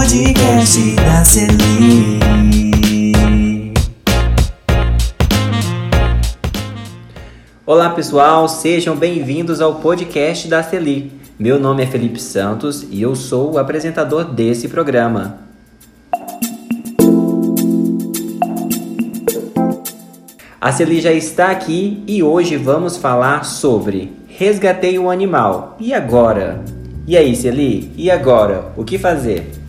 podcast da Celi. Olá pessoal, sejam bem-vindos ao podcast da Celi. Meu nome é Felipe Santos e eu sou o apresentador desse programa. A Celi já está aqui e hoje vamos falar sobre Resgatei um animal. E agora? E aí, Celi? E agora? O que fazer?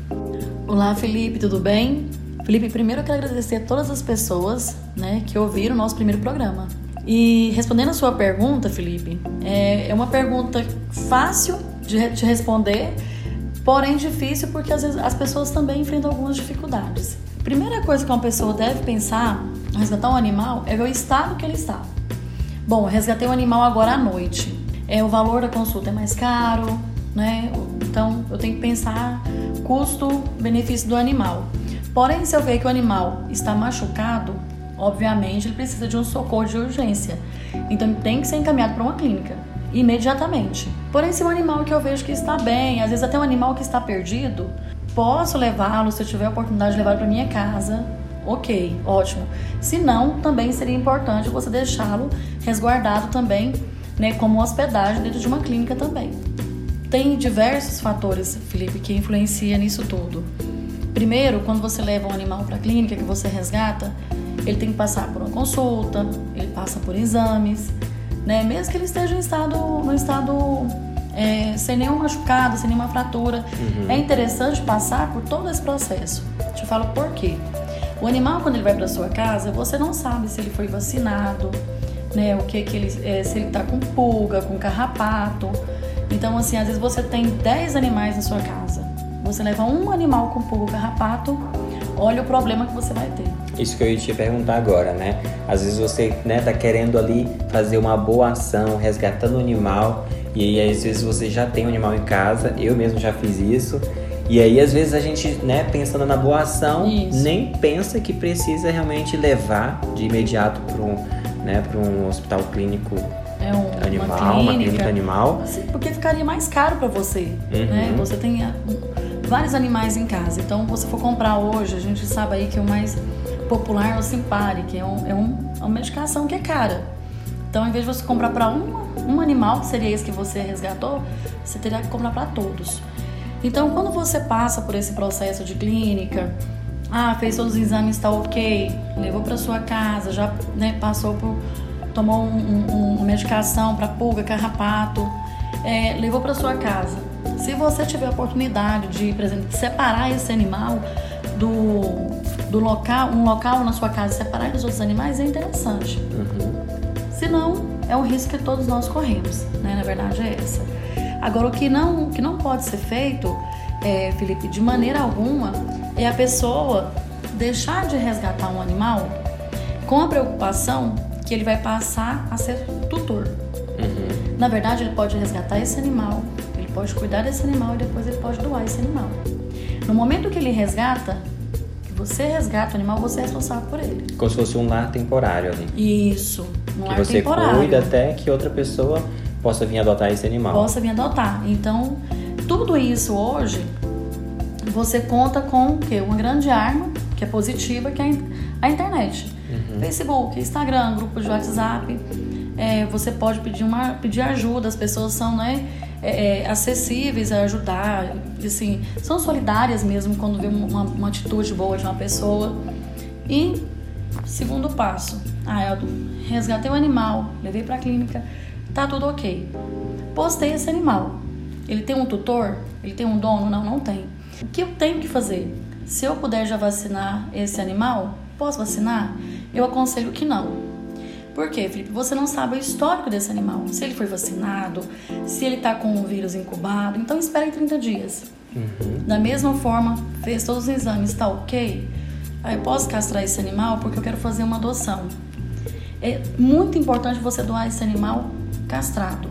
Olá, Felipe, tudo bem? Felipe, primeiro eu quero agradecer a todas as pessoas né, que ouviram o nosso primeiro programa. E respondendo a sua pergunta, Felipe, é, é uma pergunta fácil de, de responder, porém difícil porque às vezes as pessoas também enfrentam algumas dificuldades. Primeira coisa que uma pessoa deve pensar ao resgatar um animal é ver o estado que ele está. Bom, resgatei um animal agora à noite. É, o valor da consulta é mais caro, né? Então eu tenho que pensar custo-benefício do animal. Porém, se eu ver que o animal está machucado, obviamente ele precisa de um socorro de urgência. Então ele tem que ser encaminhado para uma clínica imediatamente. Porém, se o animal que eu vejo que está bem, às vezes até um animal que está perdido, posso levá-lo se eu tiver a oportunidade de levar para minha casa. Ok, ótimo. Se não, também seria importante você deixá-lo resguardado também, né, como hospedagem dentro de uma clínica também. Tem diversos fatores, Felipe, que influenciam nisso tudo. Primeiro, quando você leva um animal para a clínica que você resgata, ele tem que passar por uma consulta, ele passa por exames, né? Mesmo que ele esteja em estado, no estado é, sem nenhum machucado, sem nenhuma fratura, uhum. é interessante passar por todo esse processo. Te falo por quê. O animal quando ele vai para sua casa, você não sabe se ele foi vacinado, né? O que que ele, é, se ele está com pulga, com carrapato. Então assim, às vezes você tem 10 animais na sua casa. Você leva um animal com pulga, carrapato, olha o problema que você vai ter. Isso que eu ia te perguntar agora, né? Às vezes você né, tá querendo ali fazer uma boa ação, resgatando o animal, e aí às vezes você já tem um animal em casa, eu mesmo já fiz isso. E aí às vezes a gente, né, pensando na boa ação, isso. nem pensa que precisa realmente levar de imediato para um, né, para um hospital clínico é um, animal, uma clínica, uma clínica animal. Porque ficaria mais caro para você, né? uhum. né? Você tem vários animais em casa. Então, se você for comprar hoje, a gente sabe aí que o mais popular é o Simpari, que é, um, é, um, é uma medicação que é cara. Então, em vez de você comprar para um, um animal, que seria esse que você resgatou, você teria que comprar para todos. Então, quando você passa por esse processo de clínica, ah, fez todos os exames, está ok, levou para sua casa, já né, passou por, tomou um, um, uma medicação para pulga, carrapato, é, levou para sua casa. Se você tiver a oportunidade de, por exemplo, separar esse animal do do local, um local na sua casa separar dos outros animais é interessante. Uhum. Se não, é um risco que todos nós corremos, né? Na verdade é essa. Agora o que não, que não pode ser feito, é, Felipe, de maneira alguma, é a pessoa deixar de resgatar um animal com a preocupação que ele vai passar a ser tutor. Uhum. Na verdade, ele pode resgatar esse animal, ele pode cuidar desse animal e depois ele pode doar esse animal. No momento que ele resgata, você resgata o animal, você é responsável por ele. Como se fosse um lar temporário ali. Isso, um que lar você temporário. cuida até que outra pessoa possa vir adotar esse animal. Possa vir adotar. Então, tudo isso hoje, você conta com o quê? Uma grande arma, que é positiva, que é a internet. Facebook, Instagram, grupo de WhatsApp. É, você pode pedir, uma, pedir ajuda, as pessoas são, né? é, é, acessíveis a ajudar, assim, são solidárias mesmo quando vê uma, uma atitude boa de uma pessoa. E segundo passo, ah, eu resgatei o animal, levei para a clínica, tá tudo ok. Postei esse animal. Ele tem um tutor? Ele tem um dono? Não, não tem. O que eu tenho que fazer? Se eu puder já vacinar esse animal, posso vacinar? Eu aconselho que não. Por quê, Felipe? Você não sabe o histórico desse animal. Se ele foi vacinado, se ele está com o vírus incubado. Então espere 30 dias. Uhum. Da mesma forma, fez todos os exames, está ok? Aí eu posso castrar esse animal porque eu quero fazer uma adoção. É muito importante você doar esse animal castrado.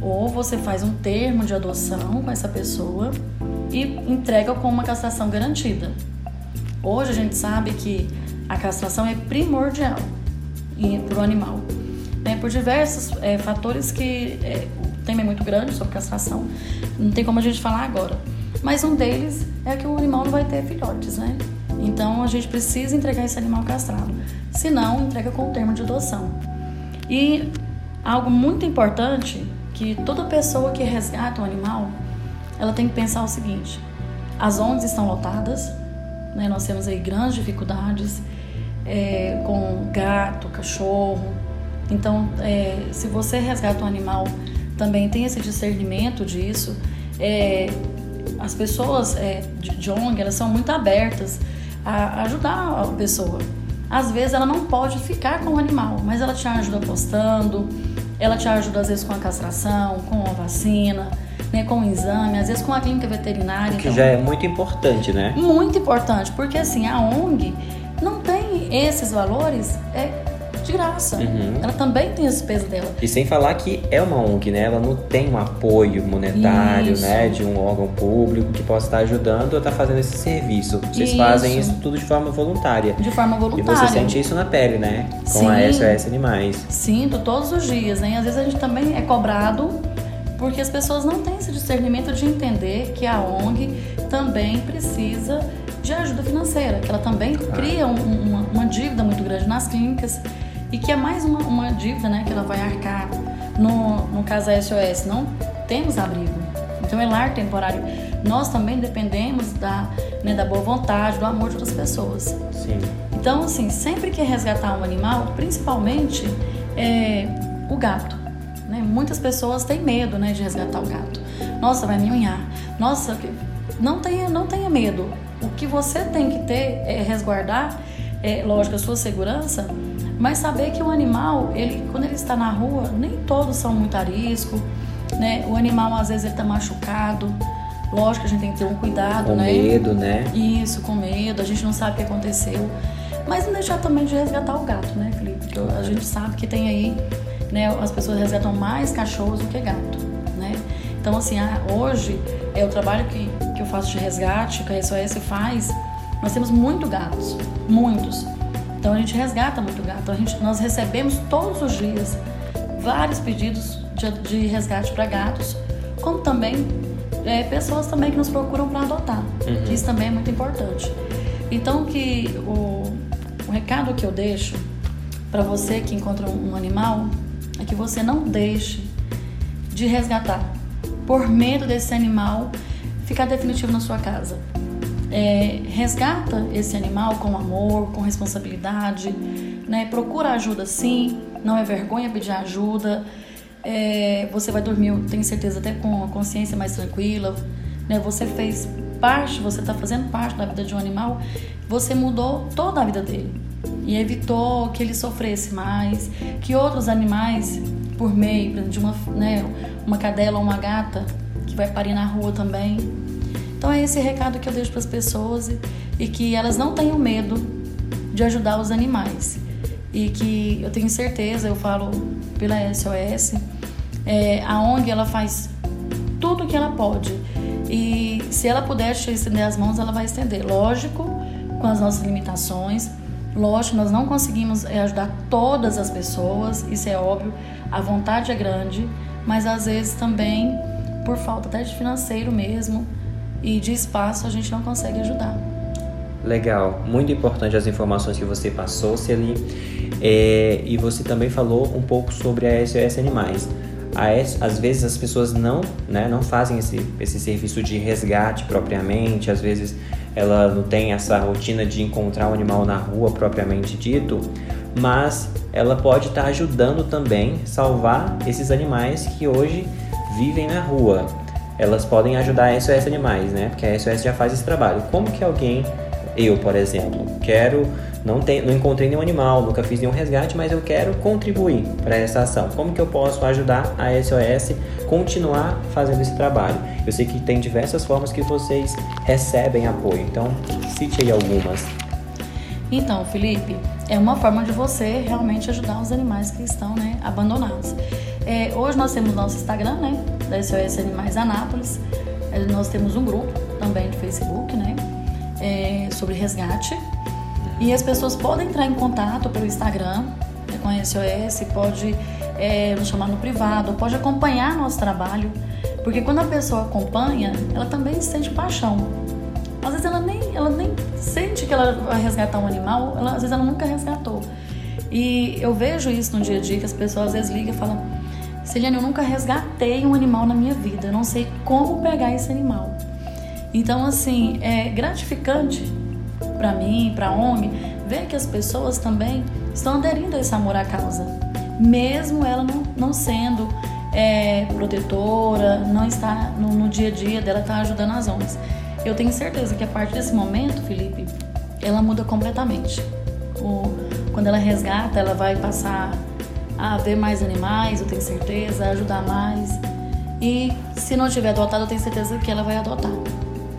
Ou você faz um termo de adoção com essa pessoa e entrega com uma castração garantida. Hoje a gente sabe que a castração é primordial para o animal. Né? Por diversos é, fatores que é, o tema é muito grande sobre castração, não tem como a gente falar agora. Mas um deles é que o animal não vai ter filhotes, né? Então a gente precisa entregar esse animal castrado. Se não, entrega com o termo de adoção. E algo muito importante que toda pessoa que resgata um animal, ela tem que pensar o seguinte: as ONGs estão lotadas, né? nós temos aí grandes dificuldades é, com gato, cachorro. Então, é, se você resgata um animal, também tem esse discernimento disso. É, as pessoas é, de, de ONG, elas são muito abertas a ajudar a pessoa. Às vezes ela não pode ficar com o animal, mas ela te ajuda postando, ela te ajuda às vezes com a castração, com a vacina, né, com o exame, às vezes com a clínica veterinária. Que então, já é muito importante, né? Muito importante, porque assim, a ONG não tem esses valores, é de graça. Uhum. Ela também tem esse peso dela. E sem falar que é uma ONG, né? Ela não tem um apoio monetário, isso. né? De um órgão público que possa estar ajudando ou estar fazendo esse serviço. Vocês isso. fazem isso tudo de forma voluntária. De forma voluntária. E você sente isso na pele, né? Com Sim. a SOS Animais. Sinto todos os dias, né? Às vezes a gente também é cobrado porque as pessoas não têm esse discernimento de entender que a ONG também precisa de ajuda financeira, que ela também cria um, uma, uma, dívida muito grande nas clínicas e que é mais uma, uma dívida né, que ela vai arcar. No, no caso da SOS, não temos abrigo. Então é lar temporário. Nós também dependemos da, né, da boa vontade, do amor de outras pessoas. Sim. Então, assim, sempre que resgatar um animal, principalmente é, o gato. Né? Muitas pessoas têm medo né, de resgatar o gato. Nossa, vai me unhar. Nossa, não tenha, não tenha medo. O que você tem que ter é resguardar, é, lógico, a sua segurança, mas saber que o animal, ele, quando ele está na rua, nem todos são muito arisco, né? O animal às vezes ele está machucado. Lógico a gente tem que ter um cuidado, com né? Com medo, né? Isso, com medo. A gente não sabe o que aconteceu. Mas não deixar também de resgatar o gato, né, Felipe? Porque a gente sabe que tem aí, né? As pessoas resgatam mais cachorros do que gato, né? Então, assim, hoje é o trabalho que, que eu faço de resgate, que a SOS faz. Nós temos muitos gatos, muitos. Então a gente resgata muito gato. A gente, nós recebemos todos os dias vários pedidos de, de resgate para gatos, como também é, pessoas também que nos procuram para adotar. Uhum. Isso também é muito importante. Então que o, o recado que eu deixo para você que encontra um animal que você não deixe de resgatar por medo desse animal ficar definitivo na sua casa é, resgata esse animal com amor, com responsabilidade, né? procura ajuda sim, não é vergonha pedir ajuda. É, você vai dormir, tenho certeza, até com a consciência mais tranquila. Né? Você fez parte, você está fazendo parte da vida de um animal, você mudou toda a vida dele e evitou que ele sofresse mais, que outros animais, por meio de uma, né, uma cadela ou uma gata que vai parir na rua também, então é esse recado que eu deixo para as pessoas e, que elas não tenham medo de ajudar os animais. E que eu tenho certeza, eu falo pela SOS, é, a ONG ela faz tudo o que ela pode. E se ela puder estender as mãos, ela vai estender. Lógico, com as nossas limitações. Lógico, nós não conseguimos é, ajudar todas as pessoas, isso é óbvio. A vontade é grande, mas às vezes também por falta até de financeiro mesmo, e de espaço a gente não consegue ajudar. Legal, muito importante as informações que você passou, Celi. É, e você também falou um pouco sobre a SOS Animais. A, às vezes as pessoas não, né, não fazem esse, esse serviço de resgate propriamente, às vezes ela não tem essa rotina de encontrar um animal na rua propriamente dito, mas ela pode estar ajudando também salvar esses animais que hoje vivem na rua elas podem ajudar a SOS Animais, né? Porque a SOS já faz esse trabalho. Como que alguém, eu, por exemplo, quero, não, tem, não encontrei nenhum animal, nunca fiz nenhum resgate, mas eu quero contribuir para essa ação. Como que eu posso ajudar a SOS continuar fazendo esse trabalho? Eu sei que tem diversas formas que vocês recebem apoio, então cite aí algumas. Então, Felipe, é uma forma de você realmente ajudar os animais que estão né, abandonados. É, hoje nós temos nosso Instagram, né? Da SOS Animais Anápolis. É, nós temos um grupo também de Facebook, né? É, sobre resgate. E as pessoas podem entrar em contato pelo Instagram né, com a SOS, pode é, nos chamar no privado, pode acompanhar nosso trabalho. Porque quando a pessoa acompanha, ela também sente paixão. Às vezes ela nem, ela nem sente que ela vai resgatar um animal, ela, às vezes ela nunca resgatou. E eu vejo isso no dia a dia, que as pessoas às vezes ligam e falam: Celiane, eu nunca resgatei um animal na minha vida, eu não sei como pegar esse animal. Então, assim, é gratificante para mim, para a ONG, ver que as pessoas também estão aderindo a esse amor à causa, mesmo ela não, não sendo é, protetora, não está no, no, dia a dia dela estar tá ajudando as ONGs. Eu tenho certeza que a partir desse momento, Felipe, ela muda completamente. O, quando ela resgata, ela vai passar a ver mais animais, eu tenho certeza, a ajudar mais. E se não tiver adotado, eu tenho certeza que ela vai adotar.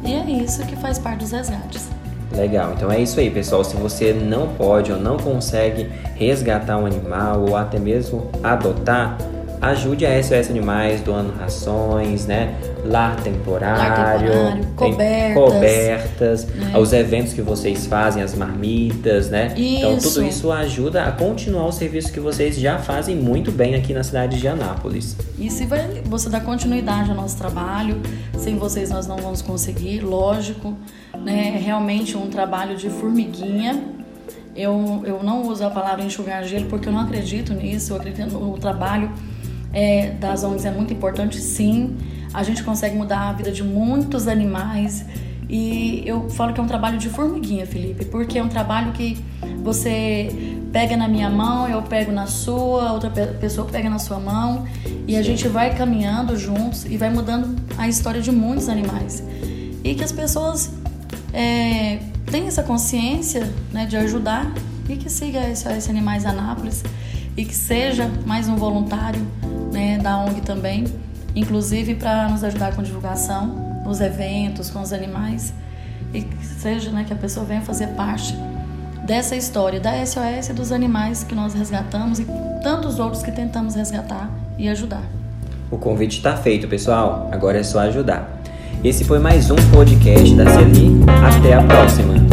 E é isso que faz parte dos resgates. Legal, então é isso aí, pessoal. Se você não pode ou não consegue resgatar um animal ou até mesmo adotar, ajude a SOS Animais doando rações, né? Lar temporário, Lar temporário cobertas, cobertas né? os eventos que vocês fazem, as marmitas, né? Isso. Então tudo isso ajuda a continuar o serviço que vocês já fazem muito bem aqui na cidade de Anápolis. E se vai, você dá continuidade ao nosso trabalho, sem vocês nós não vamos conseguir, lógico, né? É realmente um trabalho de formiguinha. Eu, eu não uso a palavra enxugar gelo porque eu não acredito nisso, eu acredito no trabalho é, das ONGs é muito importante, sim. A gente consegue mudar a vida de muitos animais. E eu falo que é um trabalho de formiguinha, Felipe, porque é um trabalho que você pega na minha mão, eu pego na sua, outra pessoa pega na sua mão e a gente vai caminhando juntos e vai mudando a história de muitos animais. E que as pessoas é, tenham essa consciência né, de ajudar e que siga esse, Animais Anápolis e que seja mais um voluntário né, da ONG também, inclusive para nos ajudar com divulgação, nos eventos, com os animais, e que seja né, que a pessoa venha fazer parte dessa história da SOS dos animais que nós resgatamos e tantos outros que tentamos resgatar e ajudar. O convite está feito, pessoal. Agora é só ajudar. Esse foi mais um podcast da Celi. Até a próxima.